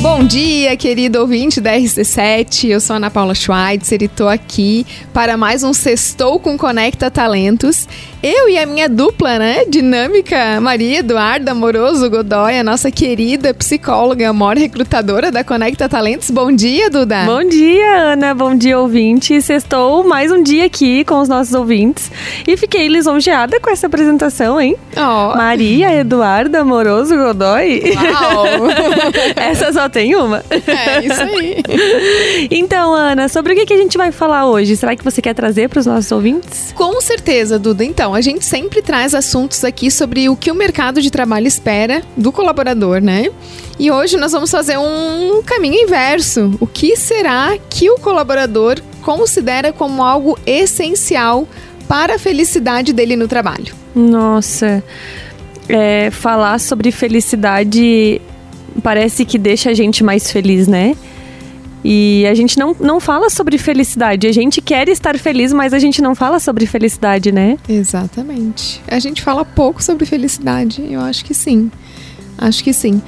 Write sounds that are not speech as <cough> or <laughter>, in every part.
Bom dia, querido ouvinte da RC7. Eu sou Ana Paula Schweitzer e estou aqui para mais um Sextou com Conecta Talentos. Eu e a minha dupla, né? Dinâmica, Maria Eduarda Amoroso Godoy, a nossa querida psicóloga, maior recrutadora da Conecta Talentos. Bom dia, Duda. Bom dia, Ana. Bom dia, ouvinte. Sextou mais um dia aqui com os nossos ouvintes e fiquei lisonjeada com essa apresentação, hein? Oh. Maria Eduarda Amoroso Godoy. Uau! <laughs> essa só tem uma. É, isso aí. <laughs> Então, Ana, sobre o que, que a gente vai falar hoje? Será que você quer trazer para os nossos ouvintes? Com certeza, Duda. Então, a gente sempre traz assuntos aqui sobre o que o mercado de trabalho espera do colaborador, né? E hoje nós vamos fazer um caminho inverso. O que será que o colaborador considera como algo essencial para a felicidade dele no trabalho? Nossa, é, falar sobre felicidade parece que deixa a gente mais feliz, né? E a gente não, não fala sobre felicidade. A gente quer estar feliz, mas a gente não fala sobre felicidade, né? Exatamente. A gente fala pouco sobre felicidade. Eu acho que sim. Acho que sim.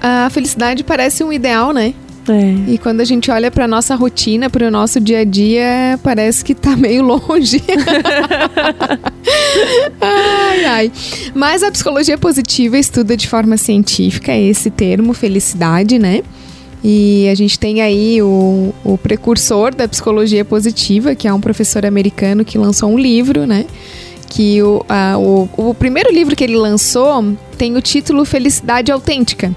A felicidade parece um ideal, né? É. E quando a gente olha para nossa rotina, para o nosso dia a dia, parece que tá meio longe. <laughs> ai, ai. Mas a psicologia positiva estuda de forma científica esse termo, felicidade, né? E a gente tem aí o, o precursor da psicologia positiva, que é um professor americano que lançou um livro, né? Que o, a, o, o primeiro livro que ele lançou tem o título Felicidade Autêntica.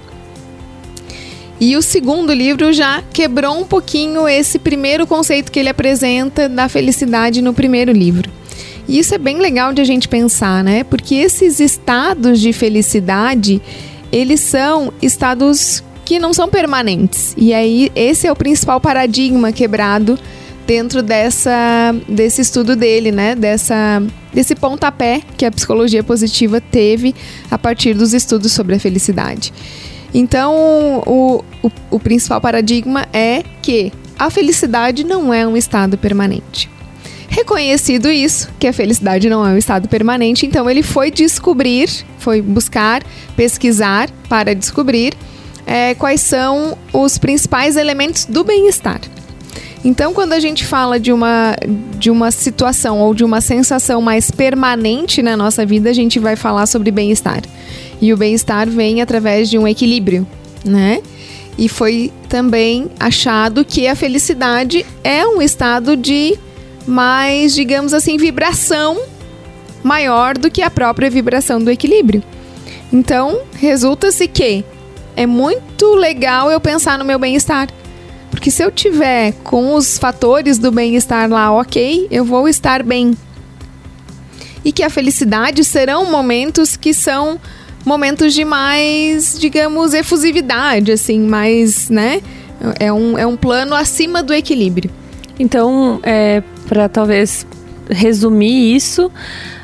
E o segundo livro já quebrou um pouquinho esse primeiro conceito que ele apresenta da felicidade no primeiro livro. E isso é bem legal de a gente pensar, né? Porque esses estados de felicidade, eles são estados que não são permanentes. E aí esse é o principal paradigma quebrado dentro dessa desse estudo dele, né? Dessa desse pontapé que a psicologia positiva teve a partir dos estudos sobre a felicidade. Então, o, o, o principal paradigma é que a felicidade não é um estado permanente. Reconhecido isso, que a felicidade não é um estado permanente, então ele foi descobrir, foi buscar, pesquisar para descobrir é, quais são os principais elementos do bem-estar. Então, quando a gente fala de uma, de uma situação ou de uma sensação mais permanente na nossa vida, a gente vai falar sobre bem-estar. E o bem-estar vem através de um equilíbrio, né? E foi também achado que a felicidade é um estado de mais, digamos assim, vibração maior do que a própria vibração do equilíbrio. Então, resulta-se que é muito legal eu pensar no meu bem-estar. Porque se eu tiver com os fatores do bem-estar lá, ok, eu vou estar bem. E que a felicidade serão momentos que são momentos de mais, digamos, efusividade, assim, mais, né? É um, é um plano acima do equilíbrio. Então, é, para talvez resumir isso,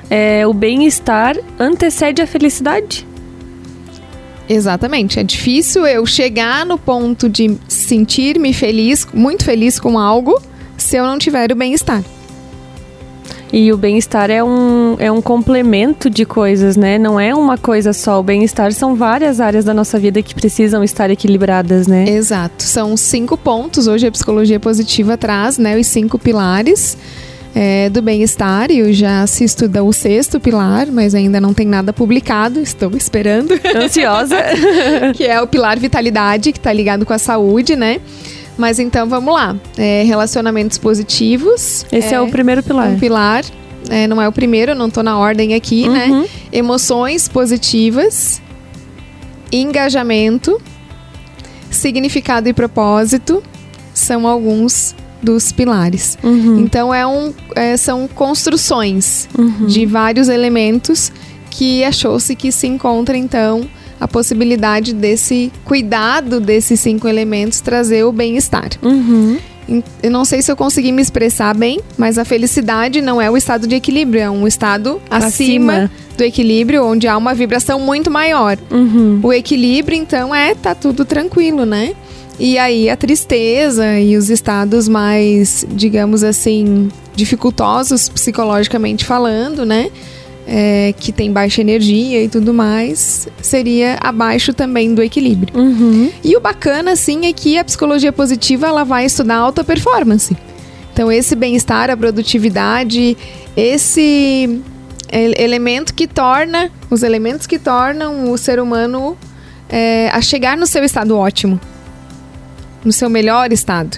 é, o bem-estar antecede a felicidade? Exatamente. É difícil eu chegar no ponto de sentir-me feliz, muito feliz com algo, se eu não tiver o bem-estar. E o bem-estar é um, é um complemento de coisas, né? Não é uma coisa só. O bem-estar são várias áreas da nossa vida que precisam estar equilibradas, né? Exato. São cinco pontos. Hoje a psicologia positiva traz, né? Os cinco pilares. É, do bem-estar e já se estuda o sexto pilar, mas ainda não tem nada publicado, estou esperando. Ansiosa. <laughs> que é o pilar vitalidade, que está ligado com a saúde, né? Mas então vamos lá. É, relacionamentos positivos. Esse é, é, o primeiro pilar. Um pilar. É, não é o primeiro, não estou na ordem aqui, né? uhum. né? Emoções positivas. Engajamento. Significado e propósito. São alguns dos pilares. Uhum. Então é um, é, são construções uhum. de vários elementos que achou-se que se encontra então a possibilidade desse cuidado desses cinco elementos trazer o bem-estar. Uhum. Eu não sei se eu consegui me expressar bem, mas a felicidade não é o estado de equilíbrio, é um estado acima, acima do equilíbrio, onde há uma vibração muito maior. Uhum. O equilíbrio, então, é tá tudo tranquilo, né? E aí a tristeza e os estados mais, digamos assim, dificultosos psicologicamente falando, né? é, que tem baixa energia e tudo mais, seria abaixo também do equilíbrio. Uhum. E o bacana, assim, é que a psicologia positiva ela vai estudar alta performance. Então, esse bem-estar, a produtividade, esse elemento que torna, os elementos que tornam o ser humano é, a chegar no seu estado ótimo, no seu melhor estado.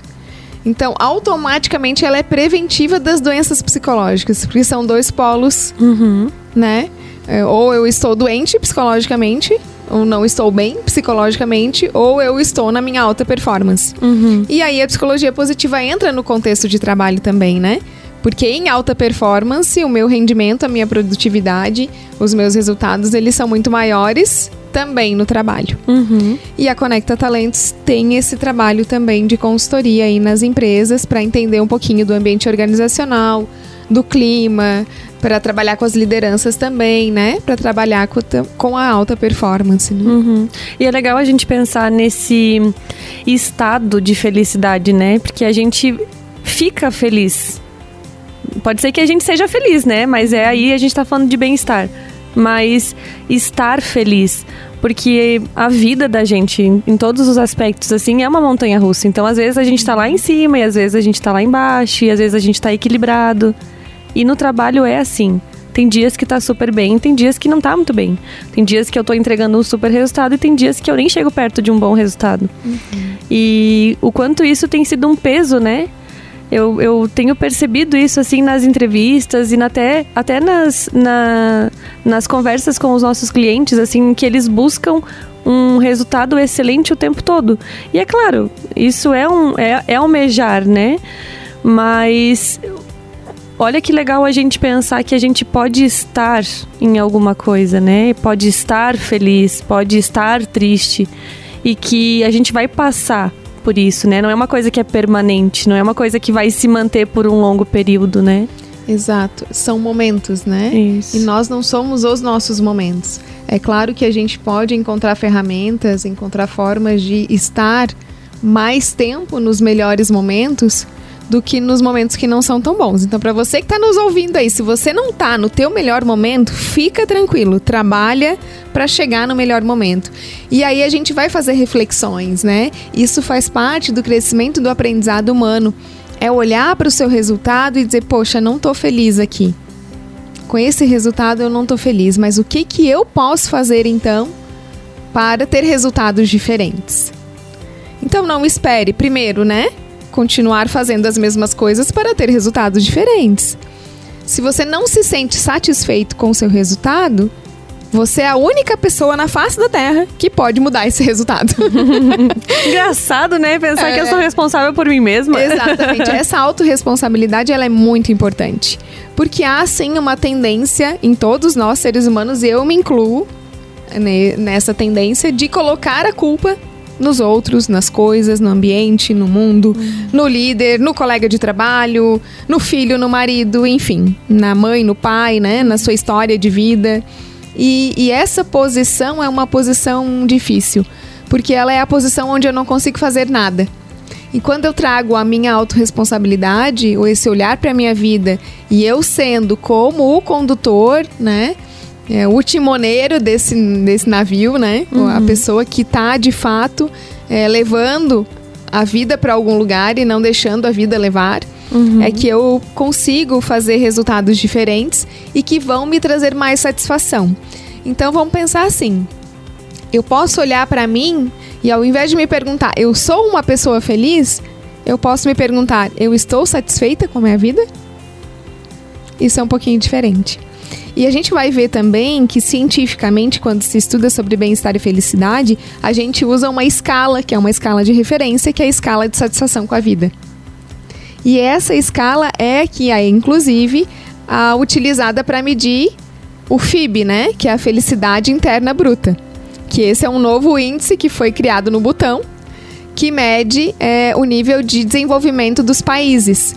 Então, automaticamente ela é preventiva das doenças psicológicas, porque são dois polos, Uhum. né? É, ou eu estou doente psicologicamente, ou não estou bem psicologicamente, ou eu estou na minha alta performance. Uhum. E aí a psicologia positiva entra no contexto de trabalho também, né? Porque em alta performance, o meu rendimento, a minha produtividade, os meus resultados, eles são muito maiores também no trabalho. Uhum. E a Conecta Talentos tem esse trabalho também de consultoria aí nas empresas para entender um pouquinho do ambiente organizacional, do clima, para trabalhar com as lideranças também, né? Para trabalhar com, com a alta performance, né? Uhum. E é legal a gente pensar nesse estado de felicidade, né? Porque a gente fica feliz. Pode ser que a gente seja feliz, né? Mas é aí a gente tá falando de bem-estar. Mas estar feliz. Porque a vida da gente, em- todos os aspectos, assim, é uma montanha russa. Então, às vezes, a gente tá lá em cima, e às vezes a gente tá lá embaixo, e às vezes a gente tá equilibrado. E no trabalho é assim. Tem dias que tá super bem, tem dias que não tá muito bem. Tem dias que eu tô entregando um super resultado e tem dias que eu nem chego perto de um bom resultado. E o quanto isso tem sido um peso, né? Eu, eu tenho percebido isso assim nas entrevistas e até, até nas, na- nas conversas com os nossos clientes, assim, que eles buscam um resultado excelente o tempo todo. E é claro, isso é um é, é almejar, né? Mas olha que legal a gente pensar que a gente pode estar em alguma coisa, né? Pode estar feliz, pode estar triste e que a gente vai passar por isso, né? Não é uma coisa que é permanente, não é uma coisa que vai se manter por um longo período, né? Exato. São momentos, né? Isso. E nós não somos os nossos momentos. É claro que a gente pode encontrar ferramentas, encontrar formas de estar mais tempo nos melhores momentos do que nos momentos que não são tão bons. Então, para você que está nos ouvindo aí, se você não tá no teu melhor momento, fica tranquilo, trabalha para chegar no melhor momento. E aí a gente vai fazer reflexões, né? Isso faz parte do crescimento do aprendizado humano. É olhar para o seu resultado e dizer, poxa, não tô feliz aqui com esse resultado eu não tô feliz, mas o que que eu posso fazer então para ter resultados diferentes? Então não espere, primeiro, né? Continuar fazendo as mesmas coisas para ter resultados diferentes. Se você não se sente satisfeito com o seu resultado, você é a única pessoa na face da Terra que pode mudar esse resultado. <laughs> Engraçado, né? Pensar É. que eu sou responsável por mim mesma. Exatamente. <laughs> Essa autorresponsabilidade ela é muito importante. Porque há sim uma tendência em todos nós seres humanos, e eu me incluo nessa tendência de colocar a culpa nos outros, nas coisas, no ambiente, no mundo, no líder, no colega de trabalho, no filho, no marido, enfim, na mãe, no pai, né, na sua história de vida. E, e essa posição é uma posição difícil, porque ela é a posição onde eu não consigo fazer nada. E quando eu trago a minha autorresponsabilidade, ou esse olhar para a minha vida, e eu sendo como o condutor, né? É, o timoneiro desse, desse navio, né? A pessoa que tá de fato é, levando a vida para algum lugar e não deixando a vida levar. É que eu consigo fazer resultados diferentes e que vão me trazer mais satisfação. Então vamos pensar assim: eu posso olhar para mim e ao invés de me perguntar, eu sou uma pessoa feliz? Eu posso me perguntar, eu estou satisfeita com a minha vida? Isso é um pouquinho diferente. E a gente vai ver também que cientificamente, quando se estuda sobre bem-estar e felicidade, a gente usa uma escala, que é uma escala de referência, que é a escala de satisfação com a vida. E essa escala é que é, inclusive, a utilizada para medir o FIB, né? Que é a felicidade interna bruta. Que esse é um novo índice que foi criado no Butão, que mede é, o nível de desenvolvimento dos países.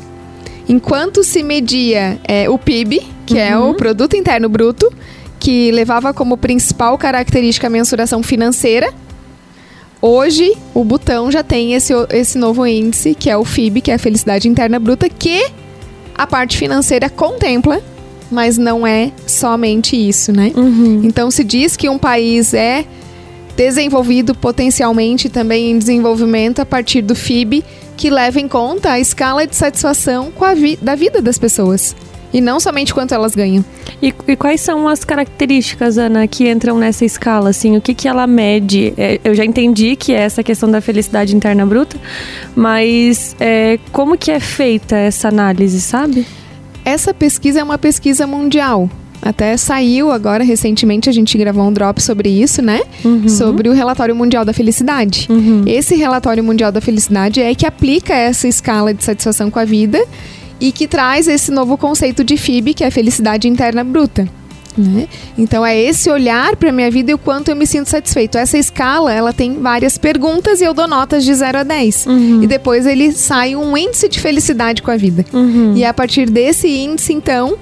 Enquanto se media é, o PIB, que é o Produto Interno Bruto, que levava como principal característica a mensuração financeira, hoje o Butão já tem esse, esse novo índice, que é o FIB, que é a Felicidade Interna Bruta, que a parte financeira contempla mas não é somente isso, né? Uhum. Então se diz que um país é desenvolvido potencialmente também em desenvolvimento a partir do FIB, que leva em conta a escala de satisfação com a vi da vida das pessoas. E não somente quanto elas ganham. E, e, quais são as características, Ana, que entram nessa escala? Assim, o que, que ela mede? É, eu já entendi que é essa questão da felicidade interna bruta, mas é, como que é feita essa análise, sabe? Essa pesquisa é uma pesquisa mundial. Até saiu agora, recentemente, a gente gravou um drop sobre isso, né? Uhum. Sobre o Relatório Mundial da Felicidade. Uhum. Esse Relatório Mundial da Felicidade é que aplica essa escala de satisfação com a vida e que traz esse novo conceito de FIB, que é a felicidade interna bruta. Né? Então é esse olhar para minha vida e o quanto eu me sinto satisfeito. Essa escala, ela tem várias perguntas e eu dou notas de 0 a 10. Uhum. E depois ele sai um índice de felicidade com a vida. Uhum. E é a partir desse índice, então,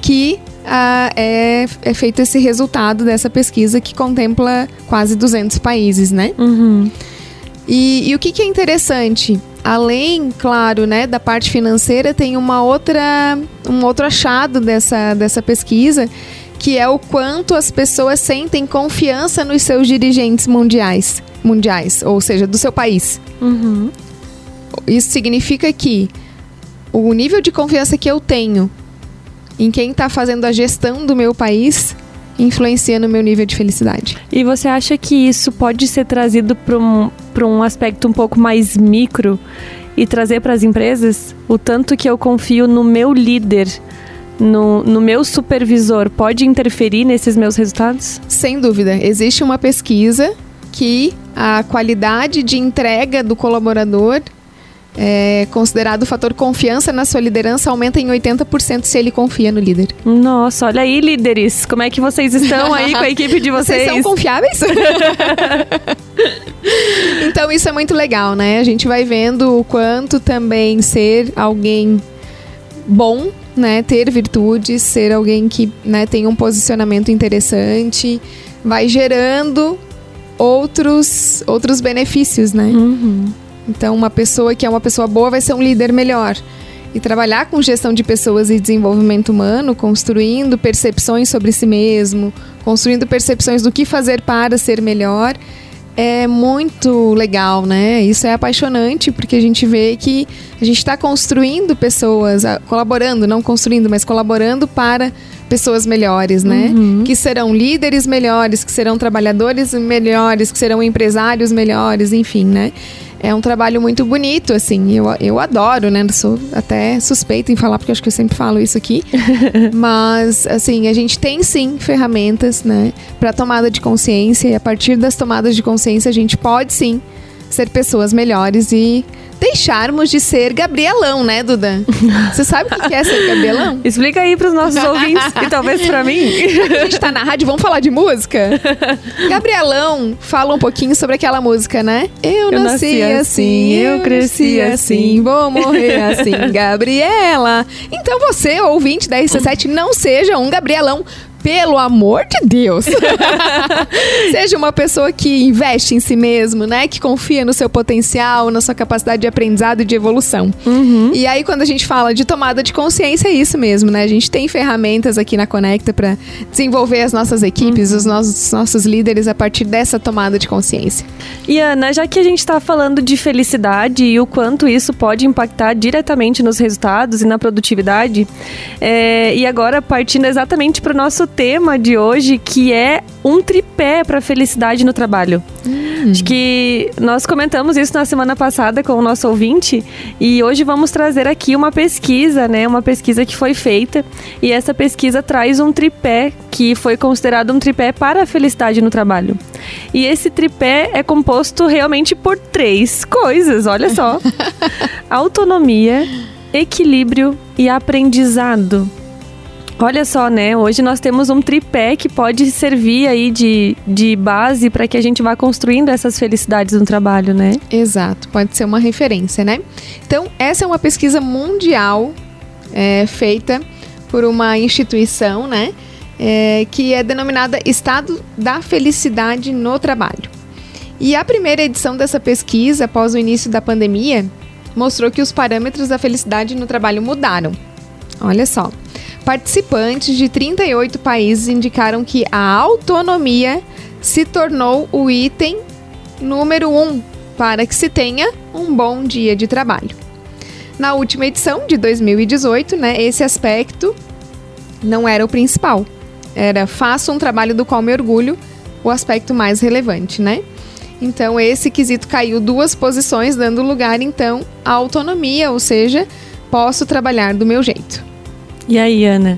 que ah, é, é feito esse resultado dessa pesquisa que contempla quase 200 países, né? Uhum. E, e o que, que é interessante? Além, claro, né, da parte financeira, tem uma outra, um outro achado dessa, dessa pesquisa, que é o quanto as pessoas sentem confiança nos seus dirigentes mundiais, mundiais, ou seja, do seu país. Uhum. Isso significa que o nível de confiança que eu tenho em quem está fazendo a gestão do meu país influencia no meu nível de felicidade. E você acha que isso pode ser trazido para um, um aspecto um pouco mais micro e trazer para as empresas? O tanto que eu confio no meu líder, no, no meu supervisor, pode interferir nesses meus resultados? Sem dúvida. Existe uma pesquisa que a qualidade de entrega do colaborador é considerado o fator confiança na sua liderança aumenta em 80% se ele confia no líder. Nossa, olha aí, líderes. Como é que vocês estão aí com a <laughs> equipe de vocês? Vocês são confiáveis? <laughs> então isso é muito legal, né? A gente vai vendo o quanto também ser alguém bom, né? Ter virtudes, ser alguém que né, tem um posicionamento interessante, vai gerando outros, outros benefícios, né? Uhum. Então, uma pessoa que é uma pessoa boa vai ser um líder melhor. E trabalhar com gestão de pessoas e desenvolvimento humano, construindo percepções sobre si mesmo, construindo percepções do que fazer para ser melhor, é muito legal, né? Isso é apaixonante porque a gente vê que a gente está construindo pessoas, colaborando, não construindo, mas colaborando para pessoas melhores, né? Uhum. Que serão líderes melhores, que serão trabalhadores melhores, que serão empresários melhores, enfim, né? é um trabalho muito bonito, assim. Eu, eu adoro, né? Sou até suspeita em falar, porque acho que eu sempre falo isso aqui. <laughs> Mas, assim, a gente tem sim ferramentas, né? Para tomada de consciência. E a partir das tomadas de consciência, a gente pode sim ser pessoas melhores e deixarmos de ser Gabrielão, né, Duda? Você sabe o que é ser Gabrielão? <laughs> Explica aí pros nossos <laughs> ouvintes e talvez para mim. a gente tá na rádio, vamos falar de música? Gabrielão fala um pouquinho sobre aquela música, né? Eu, Eu nasci, nasci assim, assim, eu cresci assim, vou morrer assim, <laughs> Gabriela. Então você, ouvinte da RC7, não seja um Gabrielão. Pelo amor de Deus. <laughs> Seja uma pessoa que investe em si mesmo, né? Que confia no seu potencial, na sua capacidade de aprendizado e de evolução. Uhum. E aí, quando a gente fala de tomada de consciência, é isso mesmo, né? A gente tem ferramentas aqui na Conecta para desenvolver as nossas equipes, os nossos, nossos líderes a partir dessa tomada de consciência. E Ana, já que a gente está falando de felicidade e o quanto isso pode impactar diretamente nos resultados e na produtividade, é, e agora partindo exatamente para o nosso tema de hoje, que é um tripé para felicidade no trabalho. Acho que nós comentamos isso na semana passada com o nosso ouvinte e hoje vamos trazer aqui uma pesquisa, né? Uma pesquisa que foi feita e essa pesquisa traz um tripé que foi considerado um tripé para a felicidade no trabalho. E esse tripé é composto realmente por três coisas, olha só: <laughs> autonomia, equilíbrio e aprendizado. Olha só, né? Hoje nós temos um tripé que pode servir aí de, de base para que a gente vá construindo essas felicidades no trabalho, né? Exato, pode ser uma referência, né? Então, essa é uma pesquisa mundial é, feita por uma instituição, né? É, que é denominada Estado da Felicidade no Trabalho. E a primeira edição dessa pesquisa, após o início da pandemia, mostrou que os parâmetros da felicidade no trabalho mudaram. Olha só. Participantes de 38 países indicaram que a autonomia se tornou o item número um para que se tenha um bom dia de trabalho. Na última edição de 2018, né, esse aspecto não era o principal. Era faço um trabalho do qual me orgulho, o aspecto mais relevante, né? Então esse quesito caiu duas posições, dando lugar então à autonomia, ou seja, posso trabalhar do meu jeito. E aí, Ana?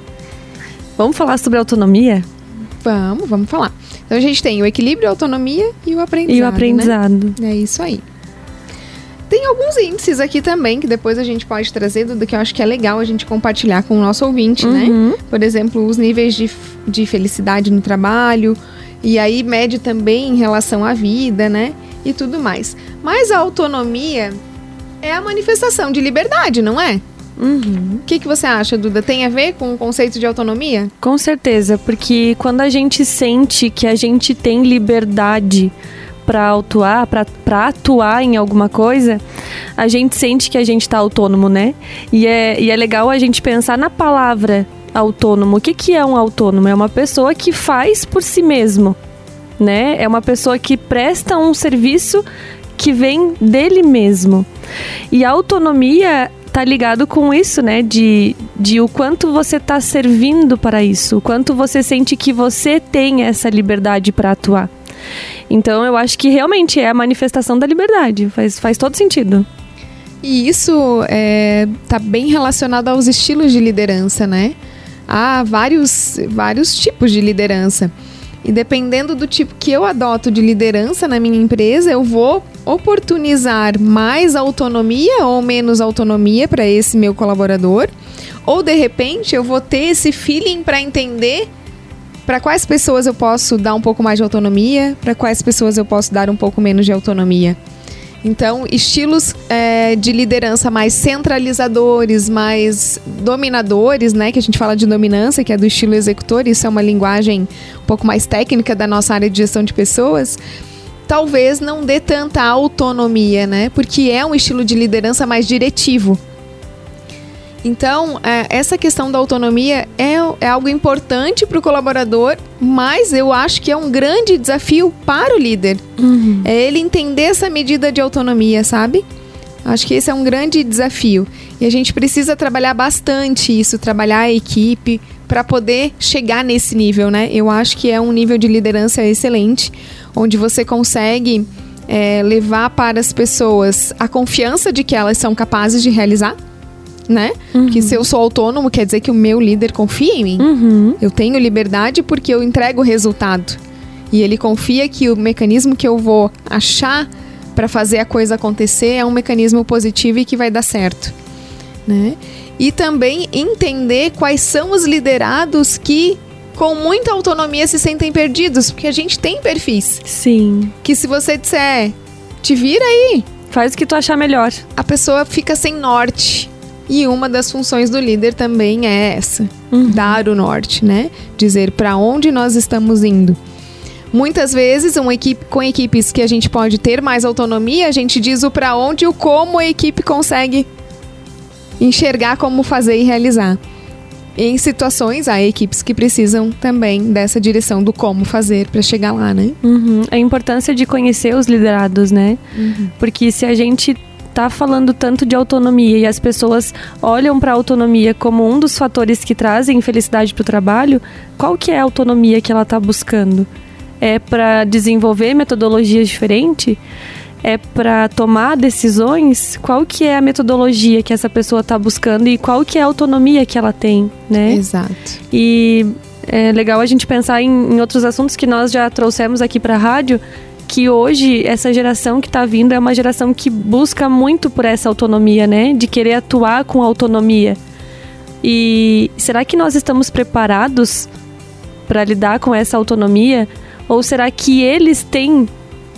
Vamos falar sobre autonomia? Vamos, vamos falar. Então a gente tem o equilíbrio, a autonomia e o aprendizado. E o aprendizado. Né? É isso aí. Tem alguns índices aqui também que depois a gente pode trazer, do que eu acho que é legal a gente compartilhar com o nosso ouvinte, né? uhum. né? Por exemplo, os níveis de, de felicidade no trabalho, e aí mede também em relação à vida, né? E tudo mais. Mas a autonomia é a manifestação de liberdade, não é? Uhum. O que, que você acha, Duda? Tem a ver com o conceito de autonomia? Com certeza, porque quando a gente sente que a gente tem liberdade para atuar, para atuar em alguma coisa, a gente sente que a gente está autônomo, né? E é, e é legal a gente pensar na palavra autônomo. O que, que é um autônomo? É uma pessoa que faz por si mesmo, né? É uma pessoa que presta um serviço que vem dele mesmo. E a autonomia tá ligado com isso, né? De, de o quanto você tá servindo para isso, o quanto você sente que você tem essa liberdade para atuar. Então eu acho que realmente é a manifestação da liberdade, faz, faz todo sentido. E isso é, tá bem relacionado aos estilos de liderança, né? Há vários, vários tipos de liderança. E dependendo do tipo que eu adoto de liderança na minha empresa, eu vou oportunizar mais autonomia ou menos autonomia para esse meu colaborador. Ou de repente eu vou ter esse feeling para entender para quais pessoas eu posso dar um pouco mais de autonomia, para quais pessoas eu posso dar um pouco menos de autonomia. Então, estilos é, de liderança mais centralizadores, mais dominadores, né? Que a gente fala de dominância, que é do estilo executor, isso é uma linguagem um pouco mais técnica da nossa área de gestão de pessoas. Talvez não dê tanta autonomia, né? Porque é um estilo de liderança mais diretivo. Então, é, essa questão da autonomia é, é algo importante para o colaborador, mas eu acho que é um grande desafio para o líder. Uhum. É ele entender essa medida de autonomia, sabe? Acho que esse é um grande desafio. E a gente precisa trabalhar bastante isso, trabalhar a equipe para poder chegar nesse nível, né? Eu acho que é um nível de liderança excelente, onde você consegue é, levar para as pessoas a confiança de que elas são capazes de realizar né? Uhum. Que se eu sou autônomo, quer dizer que o meu líder confia em mim. Uhum. Eu tenho liberdade porque eu entrego o resultado. E ele confia que o mecanismo que eu vou achar para fazer a coisa acontecer é um mecanismo positivo e que vai dar certo, né? E também entender quais são os liderados que com muita autonomia se sentem perdidos, porque a gente tem perfis. Sim. Que se você disser, te vira aí, faz o que tu achar melhor. A pessoa fica sem norte. E uma das funções do líder também é essa: uhum. dar o norte, né? Dizer para onde nós estamos indo. Muitas vezes, uma equipe com equipes que a gente pode ter mais autonomia, a gente diz o para onde e o como a equipe consegue enxergar como fazer e realizar. Em situações, há equipes que precisam também dessa direção do como fazer para chegar lá, né? Uhum. A importância de conhecer os liderados, né? Uhum. Porque se a gente tá falando tanto de autonomia e as pessoas olham para a autonomia como um dos fatores que trazem felicidade para o trabalho, qual que é a autonomia que ela está buscando? É para desenvolver metodologias diferentes? É para tomar decisões? Qual que é a metodologia que essa pessoa está buscando e qual que é a autonomia que ela tem, né? Exato. E é legal a gente pensar em, em outros assuntos que nós já trouxemos aqui para a rádio, que hoje essa geração que está vindo é uma geração que busca muito por essa autonomia, né? De querer atuar com autonomia. E será que nós estamos preparados para lidar com essa autonomia? Ou será que eles têm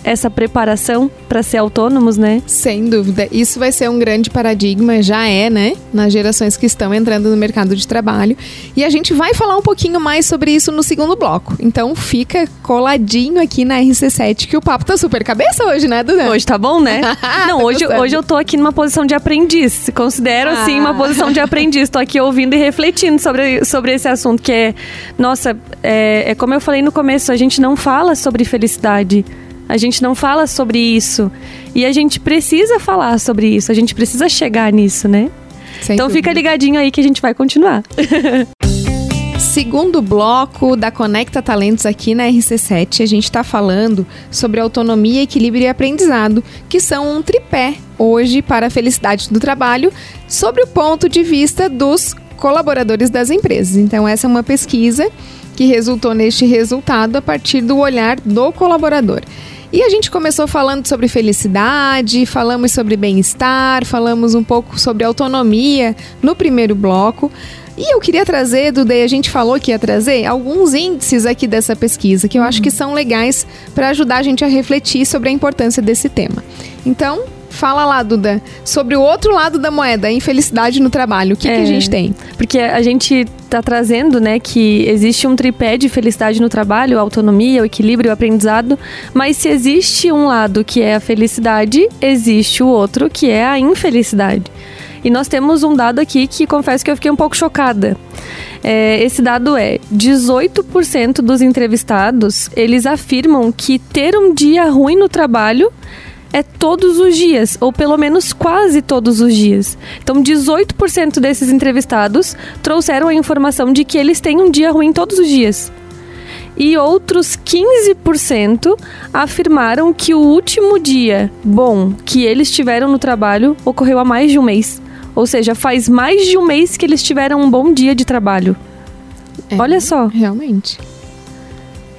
essa preparação para ser autônomos, né? Sem dúvida. Isso vai ser um grande paradigma, já é, né? Nas gerações que estão entrando no mercado de trabalho. E a gente vai falar um pouquinho mais sobre isso no segundo bloco. Então fica coladinho aqui na RC7, que o papo tá super cabeça hoje, né, Duda? Hoje tá bom, né? <laughs> Não, hoje, hoje eu tô aqui numa posição de aprendiz. Considero, ah. assim, uma posição de aprendiz. Tô aqui ouvindo e refletindo sobre, sobre esse assunto, que é, nossa, é, é como eu falei no começo, a gente não fala sobre felicidade. A gente não fala sobre isso. E a gente precisa falar sobre isso. A gente precisa chegar nisso, né? Sem então dúvida. fica ligadinho aí que a gente vai continuar. <laughs> Segundo bloco da Conecta Talentos aqui na RC7, a gente está falando sobre autonomia, equilíbrio e aprendizado, que são um tripé hoje para a felicidade do trabalho, sobre o ponto de vista dos colaboradores das empresas. Então, essa é uma pesquisa que resultou neste resultado a partir do olhar do colaborador. E a gente começou falando sobre felicidade, falamos sobre bem-estar, falamos um pouco sobre autonomia no primeiro bloco. E eu queria trazer, Dudei, a gente falou que ia trazer alguns índices aqui dessa pesquisa que eu acho que são legais para ajudar a gente a refletir sobre a importância desse tema. Então, Fala lá, Duda, sobre o outro lado da moeda, a infelicidade no trabalho. O que, é, que a é, gente tem? Porque a gente está trazendo, né, que existe um tripé de felicidade no trabalho, autonomia, o equilíbrio, o aprendizado, mas se existe um lado que é a felicidade, existe o outro que é a infelicidade. E nós temos um dado aqui que confesso que eu fiquei um pouco chocada. É, esse dado é 18% dos entrevistados eles afirmam que ter um dia ruim no trabalho é todos os dias, ou pelo menos quase todos os dias. Então, 18% desses entrevistados trouxeram a informação de que eles têm um dia ruim todos os dias. E outros 15% afirmaram que o último dia bom que eles tiveram no trabalho ocorreu há mais de um mês. Ou seja, faz mais de um mês que eles tiveram um bom dia de trabalho. É, Olha só. Realmente.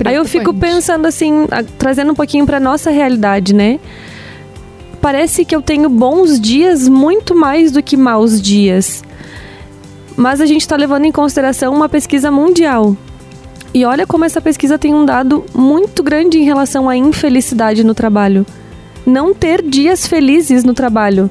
Aí eu fico pensando assim, trazendo um pouquinho para nossa realidade, né? Parece que eu tenho bons dias muito mais do que maus dias. Mas a gente está levando em consideração uma pesquisa mundial. E olha como essa pesquisa tem um dado muito grande em relação à infelicidade no trabalho. Não ter dias felizes no trabalho.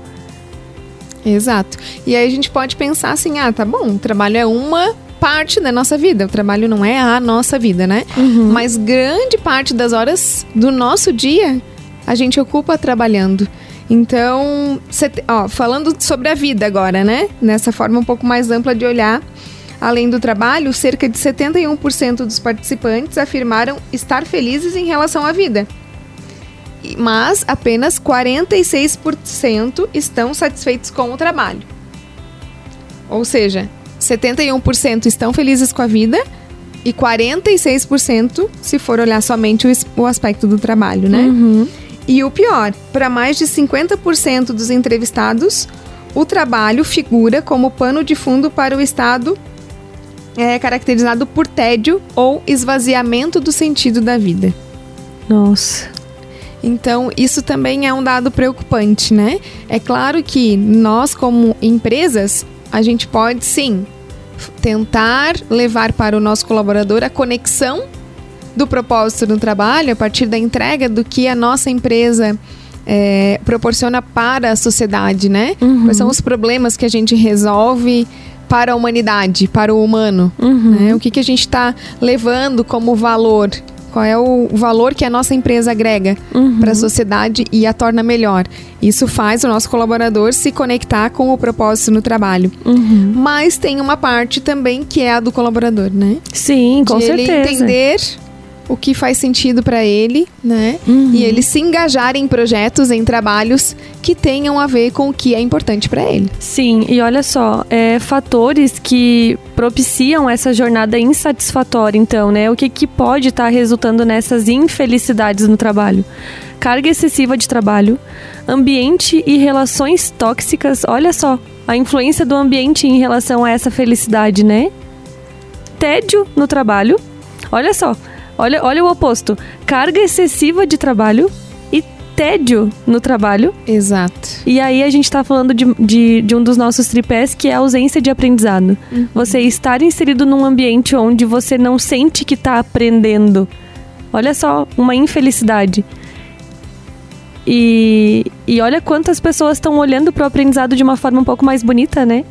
Exato. E aí a gente pode pensar assim: ah, tá bom, o trabalho é uma parte da nossa vida. O trabalho não é a nossa vida, né? Uhum. Mas grande parte das horas do nosso dia a gente ocupa trabalhando. Então, ó, falando sobre a vida agora, né? Nessa forma um pouco mais ampla de olhar, além do trabalho, cerca de 71% dos participantes afirmaram estar felizes em relação à vida. Mas apenas 46% estão satisfeitos com o trabalho. Ou seja, 71% estão felizes com a vida e 46% se for olhar somente o, aspecto do trabalho, né? Uhum. E o pior, para mais de 50% dos entrevistados, o trabalho figura como pano de fundo para o estado é, caracterizado por tédio ou esvaziamento do sentido da vida. Nossa. Então, isso também é um dado preocupante, né? É claro que nós, como empresas, a gente pode sim tentar levar para o nosso colaborador a conexão do propósito do trabalho, a partir da entrega do que a nossa empresa é, proporciona para a sociedade, né? Uhum. Quais são os problemas que a gente resolve para a humanidade, para o humano? Uhum. Né? O que, que a gente está levando como valor? Qual é o valor que a nossa empresa agrega uhum. para a sociedade e a torna melhor? Isso faz o nosso colaborador se conectar com o propósito no trabalho. Uhum. Mas tem uma parte também que é a do colaborador, né? Sim, com De certeza. Ele entender o que faz sentido para ele, né? Uhum. E ele se engajar em projetos, em trabalhos que tenham a ver com o que é importante para ele. Sim, e olha só, é, fatores que propiciam essa jornada insatisfatória, então, né? O que, que pode estar tá resultando nessas infelicidades no trabalho? Carga excessiva de trabalho, ambiente e relações tóxicas. Olha só, a influência do ambiente em relação a essa felicidade, né? Tédio no trabalho. Olha só, Olha, olha o oposto. Carga excessiva de trabalho e tédio no trabalho. Exato. E aí a gente tá falando de, de, de um dos nossos tripés, que é a ausência de aprendizado. Uhum. Você estar inserido num ambiente onde você não sente que tá aprendendo. Olha só, uma infelicidade. E, e olha quantas pessoas estão olhando para o aprendizado de uma forma um pouco mais bonita, né?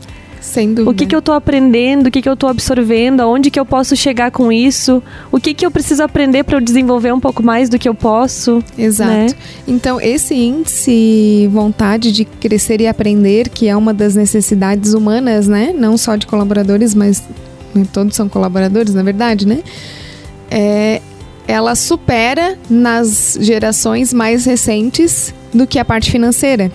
Sem dúvida. O que, que eu tô aprendendo, o que, que eu tô absorvendo, aonde que eu posso chegar com isso, o que, que eu preciso aprender para eu desenvolver um pouco mais do que eu posso. Exato. Né? Então, esse índice vontade de crescer e aprender, que é uma das necessidades humanas, né? Não só de colaboradores, mas né, todos são colaboradores, na verdade, né? É, ela supera nas gerações mais recentes do que a parte financeira.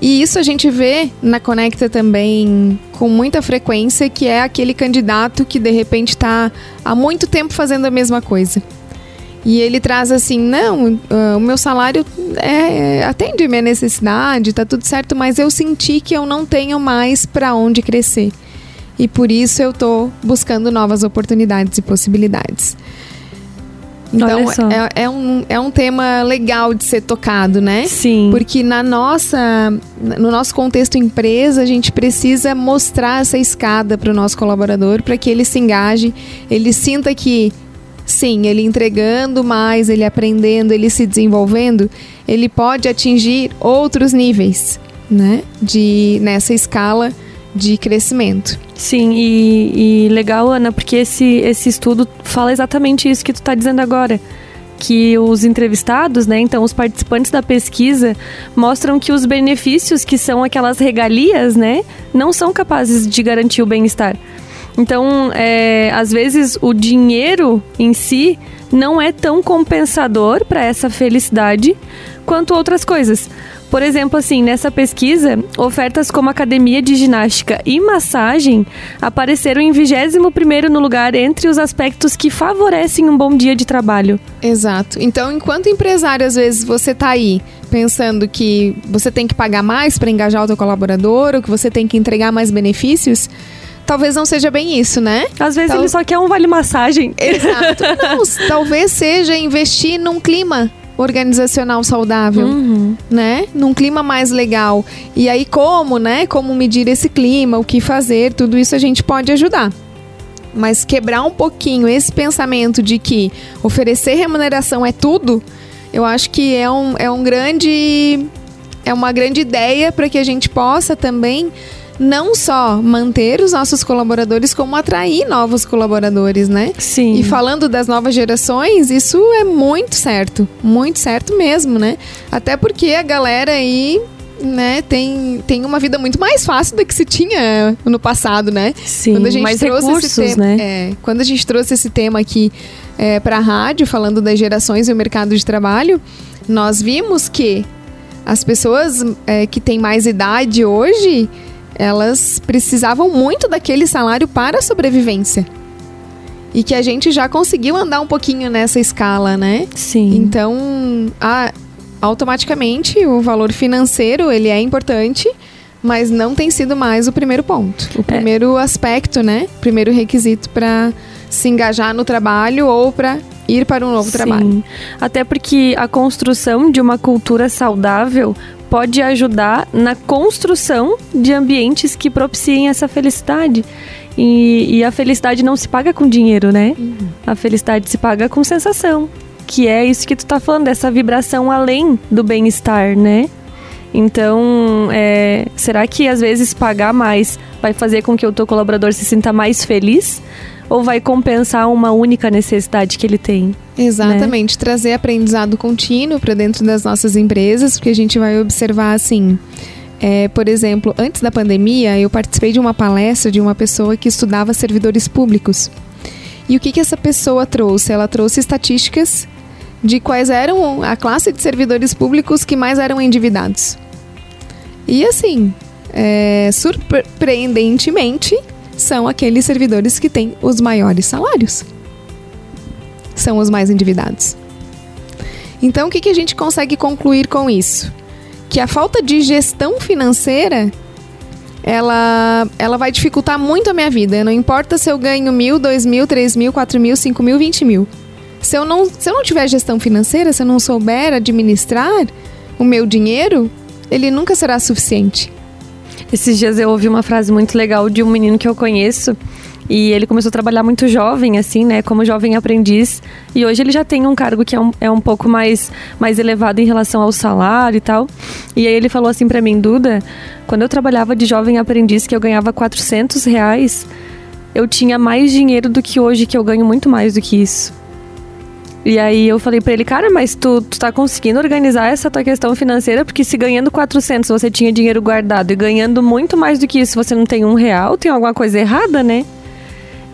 E isso a gente vê na Conecta também com muita frequência, que é aquele candidato que de repente está há muito tempo fazendo a mesma coisa. E ele traz assim, não, uh, o meu salário é, atende minha necessidade, tá tudo certo, mas eu senti que eu não tenho mais para onde crescer. E por isso eu tô buscando novas oportunidades e possibilidades. Então é, é, um, é um tema legal de ser tocado, né? Sim. Porque na nossa, no nosso contexto empresa, a gente precisa mostrar essa escada para o nosso colaborador para que ele se engaje, ele sinta que sim, ele entregando mais, ele aprendendo, ele se desenvolvendo, ele pode atingir outros níveis, né? De nessa escala de crescimento. Sim, e, e, legal, Ana, porque esse, esse estudo fala exatamente isso que tu está dizendo agora. Que os entrevistados, né, então os participantes da pesquisa, mostram que os benefícios, que são aquelas regalias, né, não são capazes de garantir o bem-estar. Então, é, às vezes, o dinheiro em si não é tão compensador para essa felicidade quanto outras coisas. Por exemplo, assim, nessa pesquisa, ofertas como academia de ginástica e massagem apareceram em 21º no lugar entre os aspectos que favorecem um bom dia de trabalho. Exato. Então, enquanto empresário, às vezes você está aí pensando que você tem que pagar mais para engajar o teu colaborador ou que você tem que entregar mais benefícios, talvez não seja bem isso, né? Às vezes Tal... ele só quer um vale massagem. Exato. Não, <laughs> talvez seja investir num clima organizacional saudável, uhum. né? Num clima mais legal. E aí como, né? Como medir esse clima, o que fazer, tudo isso a gente pode ajudar. Mas quebrar um pouquinho esse pensamento de que oferecer remuneração é tudo, eu acho que é um, é um grande é uma grande ideia para que a gente possa também não só manter os nossos colaboradores, como atrair novos colaboradores, né? Sim. E falando das novas gerações, isso é muito certo. Muito certo mesmo, né? Até porque a galera aí né, tem, tem uma vida muito mais fácil do que se tinha no passado, né? Sim, quando a gente mais trouxe recursos, esse tema, né? É, quando a gente trouxe esse tema aqui é, para a rádio, falando das gerações e o mercado de trabalho, nós vimos que as pessoas é, que têm mais idade hoje, elas precisavam muito daquele salário para a sobrevivência. E que a gente já conseguiu andar um pouquinho nessa escala, né? Sim. Então, a, automaticamente o valor financeiro ele é importante, mas não tem sido mais o primeiro ponto. O é. primeiro é. aspecto, né? Primeiro requisito para se engajar no trabalho ou para ir para um novo Sim. trabalho. Até porque a construção de uma cultura saudável pode ajudar na construção de ambientes que propiciem essa felicidade. E, e a felicidade não se paga com dinheiro, né? Uhum. A felicidade se paga com sensação. Que é isso que tu tá falando, essa vibração além do bem-estar, né? Então, é, será que às vezes pagar mais vai fazer com que o teu colaborador se sinta mais feliz? Ou vai compensar uma única necessidade que ele tem. Exatamente, né? trazer aprendizado contínuo para dentro das nossas empresas, porque a gente vai observar assim. É, por exemplo, antes da pandemia, eu participei de uma palestra de uma pessoa que estudava servidores públicos. E o que, que essa pessoa trouxe? Ela trouxe estatísticas de quais eram a classe de servidores públicos que mais eram endividados. E assim, é, surpreendentemente, são aqueles servidores que têm os maiores salários. São os mais endividados. Então, o que, que a gente consegue concluir com isso? Que a falta de gestão financeira ela, ela vai dificultar muito a minha vida. Não importa se eu ganho mil, dois mil, três mil, quatro mil, cinco mil, vinte mil. Se eu, não, se eu não tiver gestão financeira, se eu não souber administrar o meu dinheiro, ele nunca será suficiente. Esses dias eu ouvi uma frase muito legal de um menino que eu conheço E ele começou a trabalhar muito jovem, assim, né? Como jovem aprendiz. E hoje ele já tem um cargo que é um, é um pouco mais, mais elevado em relação ao salário e tal. E aí ele falou assim para mim, Duda, quando eu trabalhava de jovem aprendiz, que eu ganhava 400 reais, eu tinha mais dinheiro do que hoje, que eu ganho muito mais do que isso. E aí eu falei para ele, cara, mas tu, tu tá conseguindo organizar essa tua questão financeira? Porque se ganhando 400 você tinha dinheiro guardado e ganhando muito mais do que isso você não tem um real, tem alguma coisa errada, né?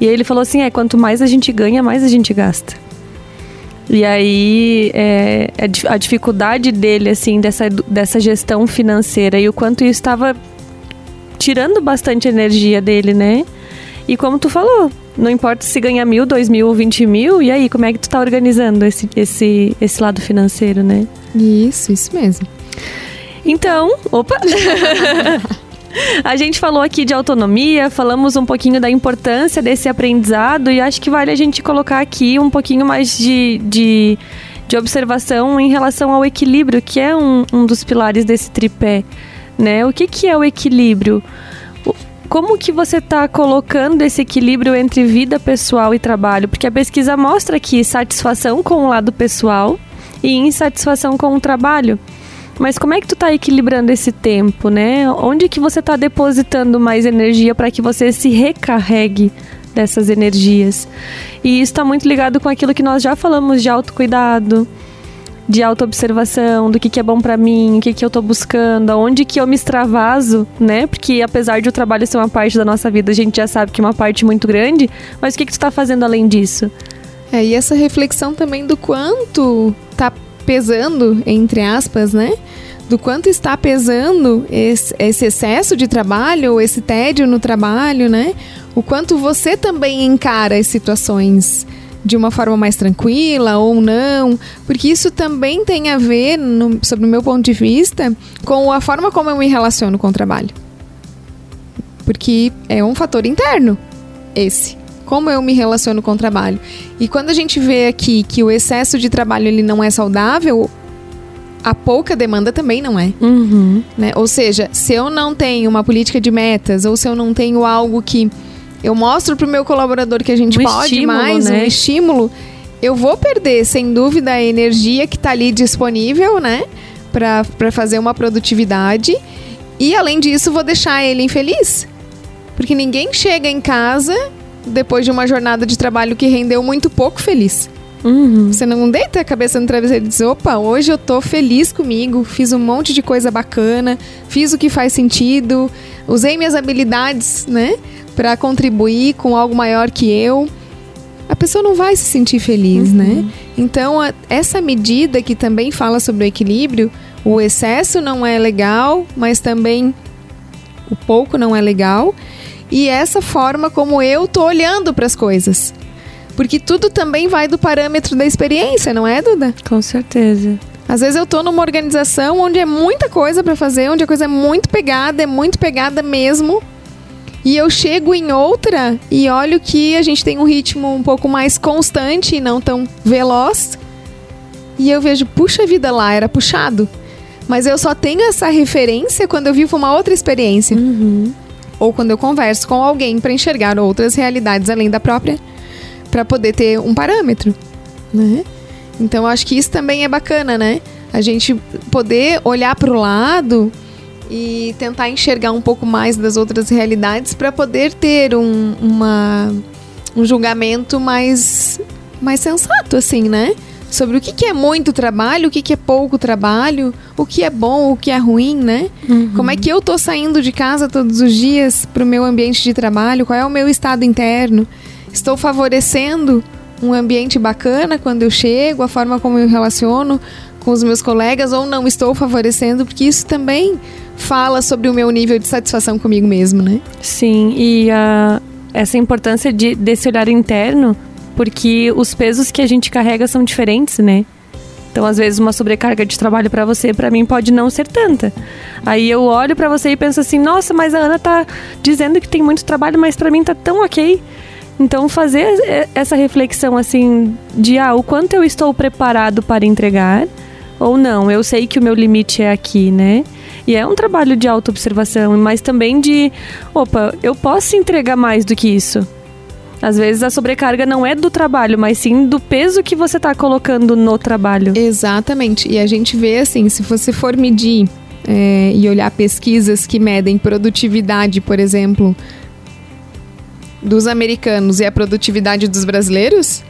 E aí ele falou assim, é, quanto mais a gente ganha, mais a gente gasta. E aí é, é a dificuldade dele, assim, dessa, dessa gestão financeira e o quanto isso estava tirando bastante energia dele, né? E como tu falou, não importa se ganha mil, dois mil ou vinte mil, e aí, como é que tu tá organizando esse, esse, esse lado financeiro, né? Isso, isso mesmo. Então, opa! <laughs> a gente falou aqui de autonomia, falamos um pouquinho da importância desse aprendizado e acho que vale a gente colocar aqui um pouquinho mais de, de, de observação em relação ao equilíbrio, que é um, um dos pilares desse tripé. Né? O que, que é o equilíbrio? Como que você está colocando esse equilíbrio entre vida pessoal e trabalho? Porque a pesquisa mostra que satisfação com o lado pessoal e insatisfação com o trabalho. Mas como é que tu está equilibrando esse tempo, né? Onde que você está depositando mais energia para que você se recarregue dessas energias? E isso está muito ligado com aquilo que nós já falamos de autocuidado, de autoobservação, do que, que é bom para mim, o que, que eu tô buscando, aonde que eu me extravaso, né? Porque apesar de o trabalho ser uma parte da nossa vida, a gente já sabe que é uma parte muito grande, mas o que, que tu tá fazendo além disso? É, e essa reflexão também do quanto tá pesando, entre aspas, né? Do quanto está pesando esse, esse excesso de trabalho, esse tédio no trabalho, né? O quanto você também encara as situações de uma forma mais tranquila ou não, porque isso também tem a ver, no, sob o meu ponto de vista, com a forma como eu me relaciono com o trabalho. Porque é um fator interno, esse. Como eu me relaciono com o trabalho. E quando a gente vê aqui que o excesso de trabalho ele não é saudável, a pouca demanda também não é. Uhum. Né? Ou seja, se eu não tenho uma política de metas, ou se eu não tenho algo que eu mostro pro meu colaborador que a gente um pode estímulo, mais, né? um estímulo, eu vou perder, sem dúvida, a energia que está ali disponível, né? Para fazer uma produtividade. E além disso, vou deixar ele infeliz. Porque ninguém chega em casa depois de uma jornada de trabalho que rendeu muito pouco feliz. Uhum. Você não deita a cabeça no travesseiro e diz: opa, hoje eu tô feliz comigo, fiz um monte de coisa bacana, fiz o que faz sentido, usei minhas habilidades, né? Para contribuir com algo maior que eu, a pessoa não vai se sentir feliz, né? uhum. né? Então, a, essa medida que também fala sobre o equilíbrio, o excesso não é legal, mas também o pouco não é legal. E essa forma como eu tô olhando para as coisas. Porque tudo também vai do parâmetro da experiência, não é, Duda? Com certeza. Às vezes eu tô numa organização onde é muita coisa para fazer, onde a coisa é muito pegada, é muito pegada mesmo. E eu chego em outra e olho que a gente tem um ritmo um pouco mais constante e não tão veloz. E eu vejo, puxa vida lá, era puxado. Mas eu só tenho essa referência quando eu vivo uma outra experiência. Uhum. Ou quando eu converso com alguém para enxergar outras realidades além da própria, para poder ter um parâmetro, né? Então acho que isso também é bacana, né? A gente poder olhar para o lado e tentar enxergar um pouco mais das outras realidades para poder ter um, uma, um julgamento mais, mais sensato, assim, né? Sobre o que, que é muito trabalho, o que, que é pouco trabalho, o que é bom, o que é ruim, né? Uhum. Como é que eu tô saindo de casa todos os dias para o meu ambiente de trabalho? Qual é o meu estado interno? Estou favorecendo um ambiente bacana quando eu chego, a forma como eu relaciono com os meus colegas ou não estou favorecendo, porque isso também fala sobre o meu nível de satisfação comigo mesmo, né? Sim, e essa importância de, desse olhar interno, porque os pesos que a gente carrega são diferentes, né? Então, às vezes, uma sobrecarga de trabalho para você, para mim, pode não ser tanta. Aí eu olho para você e penso assim: nossa, mas a Ana tá dizendo que tem muito trabalho, mas para mim tá tão ok. Então, fazer essa reflexão assim de ah, o quanto eu estou preparado para entregar ou não, eu sei que o meu limite é aqui, né? E é um trabalho de autoobservação, mas também de, opa, eu posso entregar mais do que isso. Às vezes a sobrecarga não é do trabalho, mas sim do peso que você está colocando no trabalho. Exatamente. E a gente vê assim, se você for medir é, e olhar pesquisas que medem produtividade, por exemplo, dos americanos e a produtividade dos brasileiros,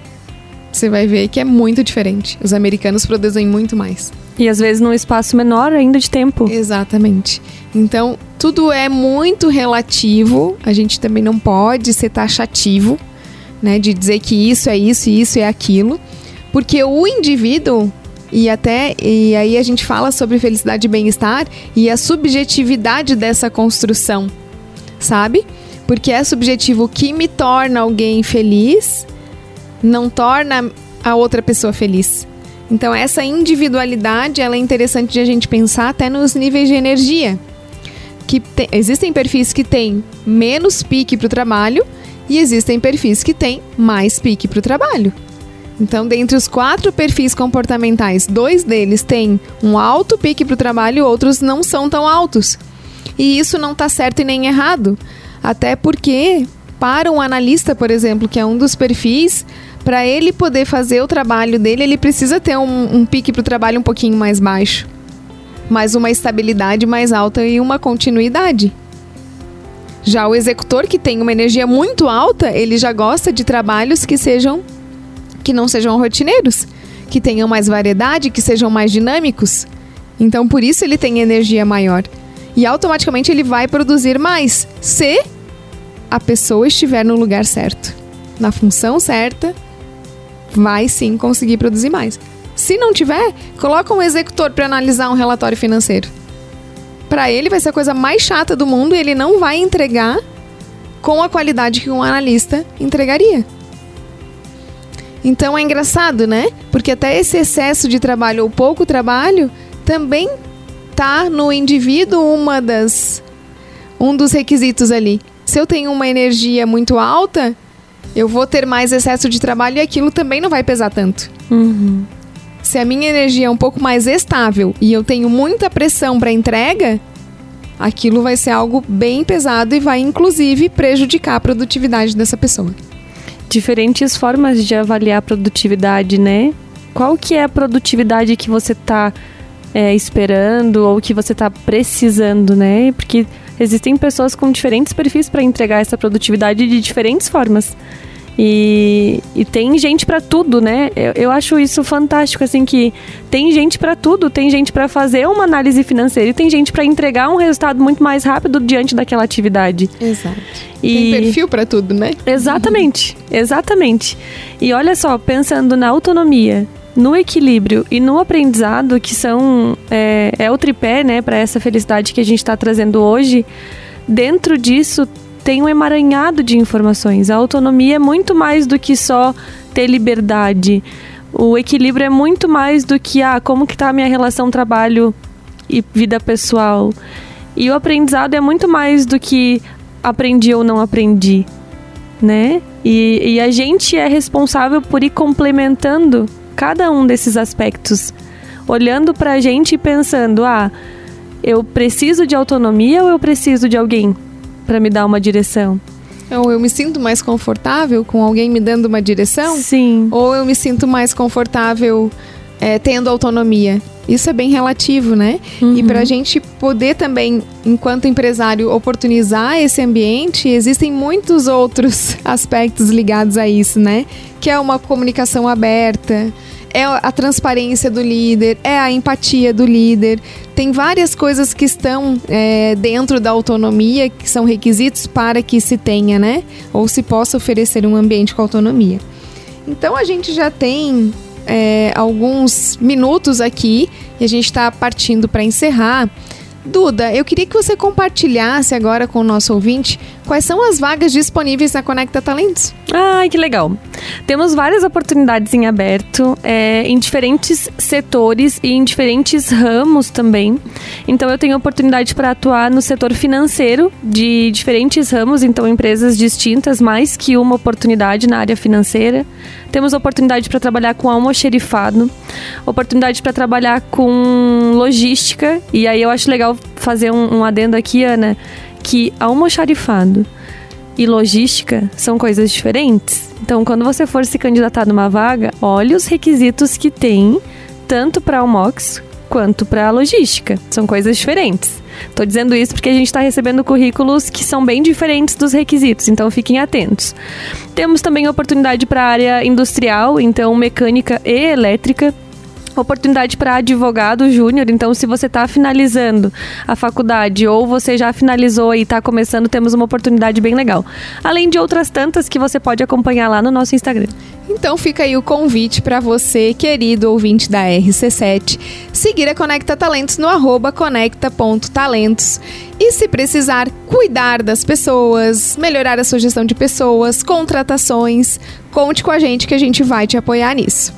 você vai ver que é muito diferente. Os americanos produzem muito mais. E às vezes num espaço menor ainda de tempo. Exatamente. Então, tudo é muito relativo. A gente também não pode ser taxativo, né? De dizer que isso é isso e isso é aquilo. Porque o indivíduo, e até e aí a gente fala sobre felicidade e bem-estar e a subjetividade dessa construção, sabe? Porque é subjetivo o que me torna alguém feliz, não torna a outra pessoa feliz. Então essa individualidade ela é interessante de a gente pensar até nos níveis de energia. Que te, existem perfis que têm menos pique para o trabalho e existem perfis que têm mais pique para o trabalho. Então, dentre os quatro perfis comportamentais, dois deles têm um alto pique para o trabalho, outros não são tão altos. E isso não está certo e nem errado. Até porque, para um analista, por exemplo, que é um dos perfis, para ele poder fazer o trabalho dele, ele precisa ter um, um pique para o trabalho um pouquinho mais baixo, mas uma estabilidade mais alta e uma continuidade. Já o executor que tem uma energia muito alta, ele já gosta de trabalhos que sejam que não sejam rotineiros, que tenham mais variedade, que sejam mais dinâmicos. Então por isso ele tem energia maior. E automaticamente ele vai produzir mais, se a pessoa estiver no lugar certo, na função certa vai sim conseguir produzir mais. Se não tiver, coloca um executor para analisar um relatório financeiro. Para ele vai ser a coisa mais chata do mundo e ele não vai entregar com a qualidade que um analista entregaria. Então é engraçado, né? Porque até esse excesso de trabalho ou pouco trabalho também tá no indivíduo uma das um dos requisitos ali. Se eu tenho uma energia muito alta, eu vou ter mais excesso de trabalho e aquilo também não vai pesar tanto. Uhum. Se a minha energia é um pouco mais estável e eu tenho muita pressão para entrega, aquilo vai ser algo bem pesado e vai inclusive prejudicar a produtividade dessa pessoa. Diferentes formas de avaliar a produtividade, né? Qual que é a produtividade que você está é, esperando ou que você está precisando, né? Porque existem pessoas com diferentes perfis para entregar essa produtividade de diferentes formas. E, e tem gente para tudo, né? Eu, eu, acho isso fantástico, assim, que tem gente para tudo. Tem gente para fazer uma análise financeira e tem gente para entregar um resultado muito mais rápido diante daquela atividade. Exato. E... Tem perfil para tudo, né? Exatamente, exatamente. E olha só, pensando na autonomia, no equilíbrio e no aprendizado, que são é, é o tripé, né, para essa felicidade que a gente está trazendo hoje. Dentro disso tem um emaranhado de informações. A autonomia é muito mais do que só ter liberdade. O equilíbrio é muito mais do que ah, como que tá a minha relação trabalho e vida pessoal. E o aprendizado é muito mais do que aprendi ou não aprendi, né? E, e a gente é responsável por ir complementando cada um desses aspectos, olhando para a gente e pensando, ah, eu preciso de autonomia ou eu preciso de alguém para me dar uma direção? Ou eu me sinto mais confortável com alguém me dando uma direção? Sim. Ou eu me sinto mais confortável é, tendo autonomia? Isso é bem relativo, né? Uhum. E para a gente poder também, enquanto empresário, oportunizar esse ambiente, existem muitos outros <laughs> aspectos ligados a isso, né? Que é uma comunicação aberta, é a transparência do líder, é a empatia do líder. Tem várias coisas que estão é, dentro da autonomia, que são requisitos para que se tenha, né? Ou se possa oferecer um ambiente com autonomia. Então a gente já tem é, alguns minutos aqui e a gente está partindo para encerrar. Duda, eu queria que você compartilhasse agora com o nosso ouvinte quais são as vagas disponíveis na Conecta Talentos. Ai, que legal. Temos várias oportunidades em aberto, é, em diferentes setores e em diferentes ramos também. Então, eu tenho oportunidade para atuar no setor financeiro de diferentes ramos, então, empresas distintas, mais que uma oportunidade na área financeira. Temos oportunidade para trabalhar com almoxerifado, oportunidade para trabalhar com logística, e aí eu acho legal fazer um, um adendo aqui, Ana, que almoxarifado e logística são coisas diferentes. Então, quando você for se candidatar numa vaga, olhe os requisitos que tem, tanto para o MOX quanto para a logística. São coisas diferentes. Tô dizendo isso porque a gente está recebendo currículos que são bem diferentes dos requisitos, então fiquem atentos. Temos também oportunidade para a área industrial, então mecânica e elétrica oportunidade para advogado júnior. Então, se você está finalizando a faculdade ou você já finalizou e está começando, temos uma oportunidade bem legal. Além de outras tantas que você pode acompanhar lá no nosso Instagram. Então fica aí o convite para você, querido ouvinte da RC7, seguir a Conecta Talentos no arroba conecta.talentos. E se precisar cuidar das pessoas, melhorar a sua gestão de pessoas, contratações, conte com a gente que a gente vai te apoiar nisso.